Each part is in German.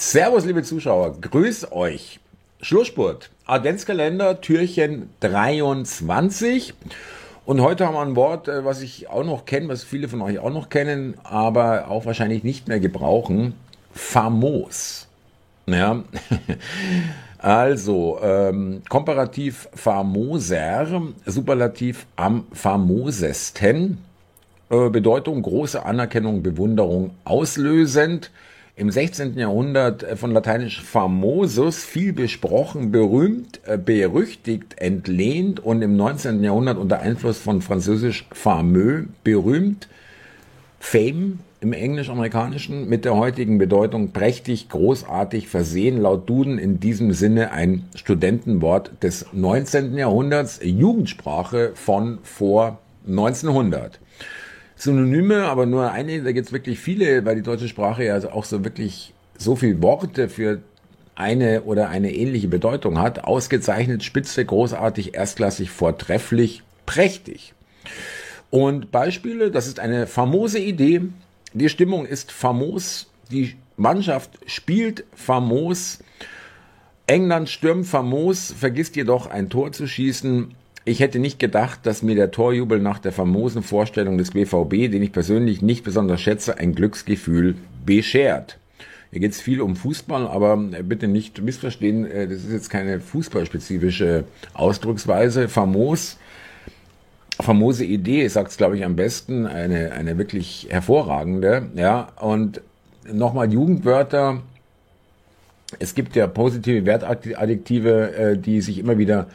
Servus, liebe Zuschauer, grüß euch. Schlussspurt, Adventskalender, Türchen 23. Und heute haben wir ein Wort, äh, was ich auch noch kenne, was viele von euch auch noch kennen, aber auch wahrscheinlich nicht mehr gebrauchen. Famos. Ja. Also, ähm, komparativ famoser, superlativ am famosesten. Äh, Bedeutung große Anerkennung, Bewunderung auslösend im 16. Jahrhundert äh, von lateinisch famosus, viel besprochen, berühmt, äh, berüchtigt, entlehnt und im 19. Jahrhundert unter Einfluss von französisch fameux, berühmt, fame im englisch-amerikanischen mit der heutigen Bedeutung prächtig, großartig versehen, laut Duden in diesem Sinne ein Studentenwort des 19. Jahrhunderts, Jugendsprache von vor 1900. Synonyme, aber nur eine, da gibt es wirklich viele, weil die deutsche Sprache ja auch so wirklich so viele Worte für eine oder eine ähnliche Bedeutung hat. Ausgezeichnet, spitze, großartig, erstklassig, vortrefflich, prächtig. Und Beispiele, das ist eine famose Idee. Die Stimmung ist famos. Die Mannschaft spielt famos. England stürmt famos, vergisst jedoch ein Tor zu schießen. Ich hätte nicht gedacht, dass mir der Torjubel nach der famosen Vorstellung des BVB, den ich persönlich nicht besonders schätze, ein Glücksgefühl beschert. Hier geht es viel um Fußball, aber bitte nicht missverstehen, äh, das ist jetzt keine fußballspezifische Ausdrucksweise. Famos, famose Idee, sagt es glaube ich am besten, eine, eine wirklich hervorragende. Ja, und nochmal Jugendwörter. Es gibt ja positive Wertadjektive, äh, die sich immer wieder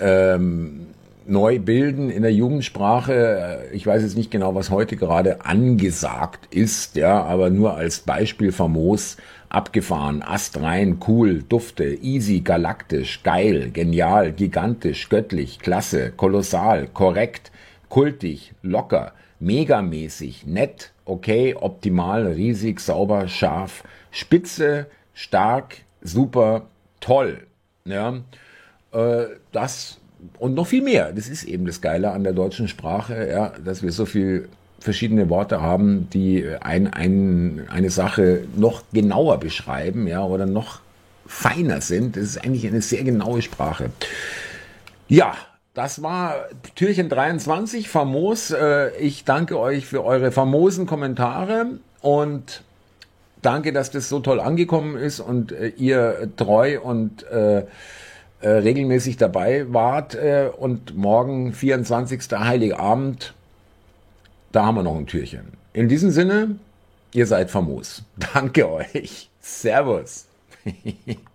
ähm, neu bilden in der Jugendsprache. Ich weiß jetzt nicht genau, was heute gerade angesagt ist, ja, aber nur als Beispiel famos, abgefahren, astrein, cool, dufte, easy, galaktisch, geil, genial, gigantisch, göttlich, klasse, kolossal, korrekt, kultig, locker, megamäßig, nett, okay, optimal, riesig, sauber, scharf, spitze, stark, super, toll. Ja, äh, das und noch viel mehr. Das ist eben das Geile an der deutschen Sprache, ja, dass wir so viel verschiedene Worte haben, die ein, ein, eine Sache noch genauer beschreiben, ja, oder noch feiner sind. Das ist eigentlich eine sehr genaue Sprache. Ja, das war Türchen 23, famos. Äh, ich danke euch für eure famosen Kommentare und danke, dass das so toll angekommen ist und äh, ihr treu und äh, äh, regelmäßig dabei wart äh, und morgen 24. Heiligabend, da haben wir noch ein Türchen. In diesem Sinne, ihr seid famos. Danke euch. Servus.